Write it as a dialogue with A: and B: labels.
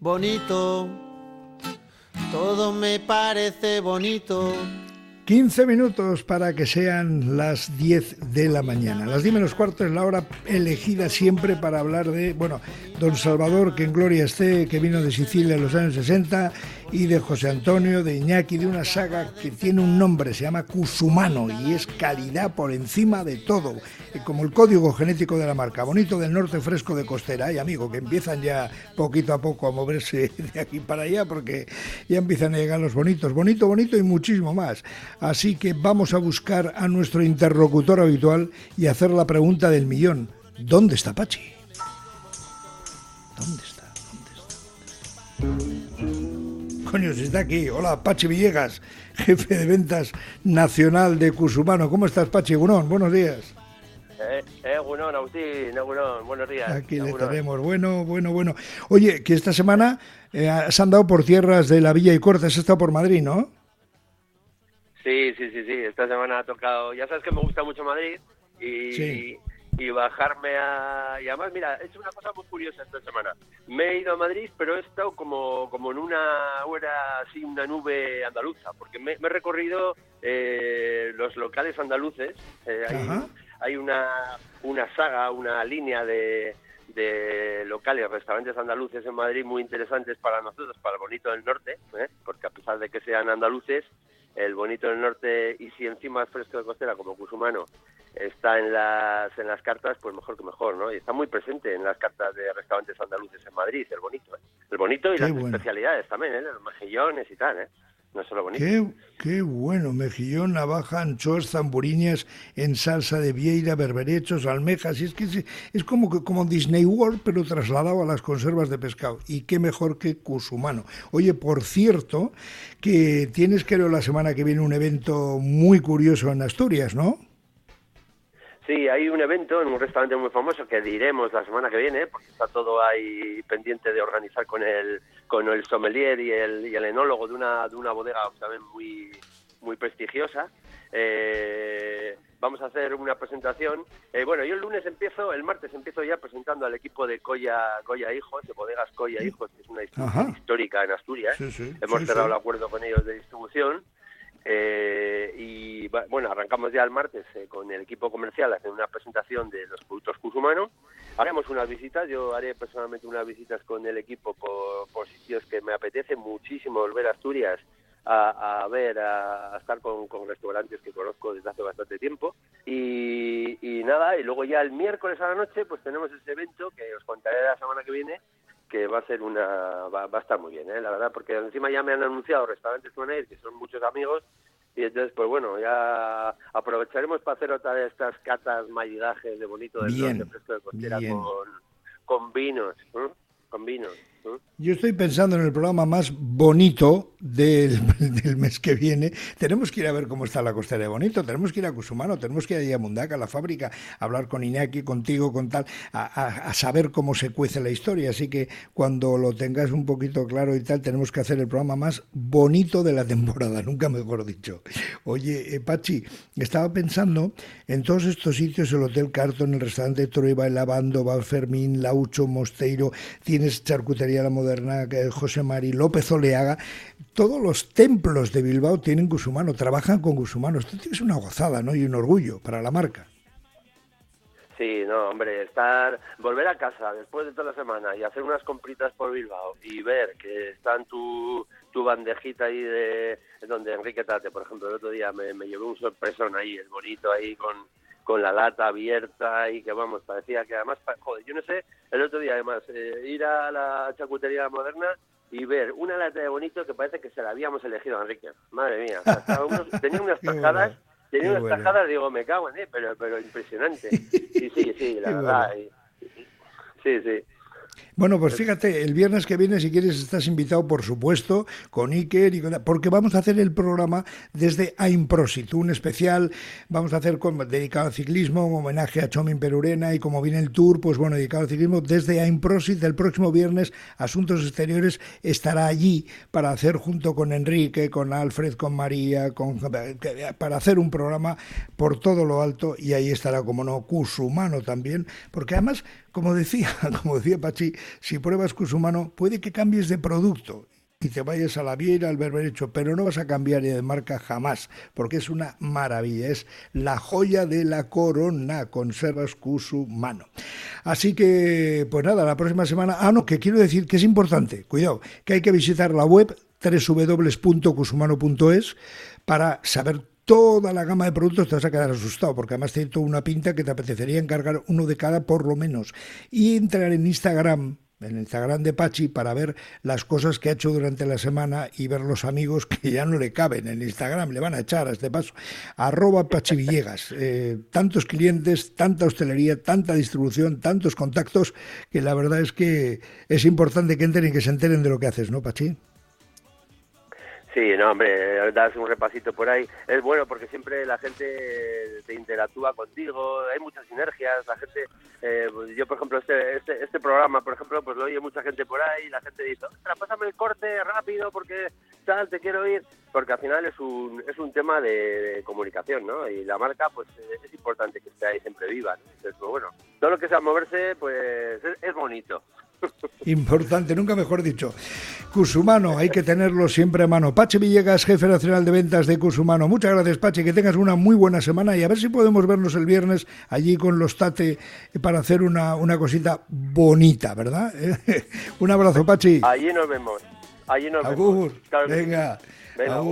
A: bonito, todo me parece bonito.
B: 15 minutos para que sean las 10 de la mañana. Las 10 menos cuarto es la hora elegida siempre para hablar de, bueno, Don Salvador, que en gloria esté, que vino de Sicilia en los años 60, y de José Antonio, de Iñaki, de una saga que tiene un nombre, se llama Cusumano, y es calidad por encima de todo, como el código genético de la marca. Bonito del norte, fresco de costera. Y amigo, que empiezan ya poquito a poco a moverse de aquí para allá, porque ya empiezan a llegar los bonitos. Bonito, bonito y muchísimo más. Así que vamos a buscar a nuestro interlocutor habitual y hacer la pregunta del millón. ¿Dónde está Pachi? ¿Dónde está? Coño, si está aquí. Hola, Pachi Villegas, jefe de ventas nacional de Cusumano. ¿Cómo estás, Pachi Gunón? Buenos días.
C: Eh, eh, Gunón, Agustín, Gunón, buenos días.
B: Aquí le tenemos. Bueno, bueno, bueno. Oye, que esta semana eh, has andado por tierras de la Villa y Corta, has estado por Madrid, ¿no?
C: Sí, sí, sí, sí. Esta semana ha tocado. Ya sabes que me gusta mucho Madrid y, y bajarme a... Y además, mira, hecho una cosa muy curiosa esta semana. Me he ido a Madrid, pero he estado como, como en una hora así, una nube andaluza, porque me, he recorrido eh, los locales andaluces. Eh, hay, hay una, una saga, una línea de, de locales, restaurantes andaluces en Madrid muy interesantes para nosotros, para el Bonito del Norte, ¿eh? porque a pesar de que sean andaluces, el Bonito del Norte y si encima es fresco de costera como Cusumano está en las en las cartas, pues mejor que mejor, ¿no? Y está muy presente en las cartas de restaurantes andaluces en Madrid, el bonito, ¿eh? El bonito y las especialidades también, ¿eh? Los mejillones y tal, ¿eh? No solo bonito.
B: Qué, qué bueno, mejillón, navaja, anchoas, zamburiñas en salsa de vieira, berberechos, almejas, y es que es, es, como, como Disney World, pero trasladado a las conservas de pescado. Y qué mejor que Cusumano. Oye, por cierto, que tienes, creo, la semana que viene un evento muy curioso en Asturias, ¿no?
C: Sí, hay un evento en un restaurante muy famoso que diremos la semana que viene, porque está todo ahí pendiente de organizar con el, con el sommelier y el, y el enólogo de una, de una bodega también muy, muy prestigiosa. Eh, vamos a hacer una presentación. Eh, bueno, yo el lunes empiezo, el martes empiezo ya presentando al equipo de Coya, Coya Hijos, de bodegas Coya Hijos, que es una histórica en Asturias. Hemos cerrado el acuerdo con ellos de distribución. Eh, y bueno, arrancamos ya el martes eh, con el equipo comercial haciendo una presentación de los productos Cusumano. Haremos unas visitas, yo haré personalmente unas visitas con el equipo por, sitios que me apetece muchísimo volver a Asturias a, ver, a, estar con, restaurantes que conozco desde hace bastante tiempo. Y, y, nada, y luego ya el miércoles a la noche pues tenemos ese evento que os contaré la semana que viene que va a ser una va, a estar muy bien, ¿eh? la verdad, porque encima ya me han anunciado restaurantes con que son muchos amigos, y entonces, pues bueno, ya aprovecharemos para hacer otra de estas catas maridajes de bonito del de fresco de costera con, con vinos, con vinos.
B: Yo estoy pensando en el programa más bonito del, mes que viene. Tenemos que ir a ver cómo está la costera de Bonito, tenemos que ir a Cusumano, tenemos que ir a Mundaca, a la fábrica, a hablar con Iñaki, contigo, con tal, a, saber cómo se cuece la historia. Así que cuando lo tengas un poquito claro y tal, tenemos que hacer el programa más bonito de la temporada, nunca mejor dicho. Oye, eh, Pachi, estaba pensando en todos estos sitios, el Hotel Carton, el restaurante Trueba, el Lavando, Valfermín, Laucho, Mosteiro, tienes charcutería La Moderna, José Mari, López Oleaga, todos los templos de Bilbao tienen gusumano, trabajan con gusumano. Esto es una gozada, ¿no? Y un orgullo para la marca.
C: Sí, no, hombre, estar, volver a casa después de toda la semana y hacer unas compritas por Bilbao y ver que está en tu, tu bandejita ahí de donde Enrique Tate, por ejemplo, el otro día me, me llevó un sorpresón ahí, el bonito ahí con, con la lata abierta y que vamos, parecía que además, joder, yo no sé, el otro día además, eh, ir a la chacutería moderna y ver una lata de bonito que parece que se la habíamos elegido a Enrique. Madre mía, tenía unas tajadas, tenía unas tajadas, digo, me cago en, eh, pero, pero impresionante. Sí, sí, sí, la verdad. sí, sí.
B: Bueno, pues fíjate, el viernes que viene, si quieres, estás invitado, por supuesto, con Iker, y porque vamos a hacer el programa desde Aimprosit, un especial, vamos a hacer dedicado al ciclismo, un homenaje a Chomin Perurena, y como viene el tour, pues bueno, dedicado al ciclismo, desde Aimprosit, el próximo viernes, Asuntos Exteriores estará allí para hacer junto con Enrique, con Alfred, con María, con, para hacer un programa por todo lo alto, y ahí estará, como no, Cusumano también, porque además como decía, como decía Pachi, si pruebas Cusumano, puede que cambies de producto y te vayas a la Viera, al berberecho, pero no vas a cambiar de marca jamás, porque es una maravilla, es la joya de la corona, conservas Cusumano. Así que, pues nada, la próxima semana, ah, no, que quiero decir que es importante, cuidado, que hay que visitar la web www.cusumano.es para saber toda la gama de productos te vas a quedar asustado, porque además tiene toda una pinta que te apetecería encargar uno de cada por lo menos. Y entrar en Instagram, en el Instagram de Pachi para ver las cosas que ha hecho durante la semana y ver los amigos que ya no le caben en Instagram, le van a echar a este paso. Arroba Pachi Villegas. Eh, tantos clientes, tanta hostelería, tanta distribución, tantos contactos, que la verdad es que es importante que entren y que se enteren de lo que haces, ¿no, Pachi?
C: Sí, no, hombre, das un repasito por ahí. Es bueno porque siempre la gente te interactúa contigo, hay muchas sinergias, la gente, eh, yo por ejemplo, este, este, este programa, por ejemplo, pues lo oye mucha gente por ahí, la gente dice, ostras, pásame el corte rápido porque tal, te quiero ir, porque al final es un, es un tema de, comunicación, ¿no? Y la marca, pues es importante que esté ahí siempre viva, Entonces, pues bueno, todo lo que sea moverse, pues es bonito.
B: Importante, nunca mejor dicho. Cusumano, hay que tenerlo siempre a mano. Pache Villegas, jefe nacional de ventas de Cusumano. Muchas gracias, Pache, que tengas una muy buena semana y a ver si podemos vernos el viernes allí con los Tate para hacer una, una cosita bonita, ¿verdad? Un abrazo, Pachi.
C: Allí nos vemos. Allí nos
B: vemos. Venga, Venga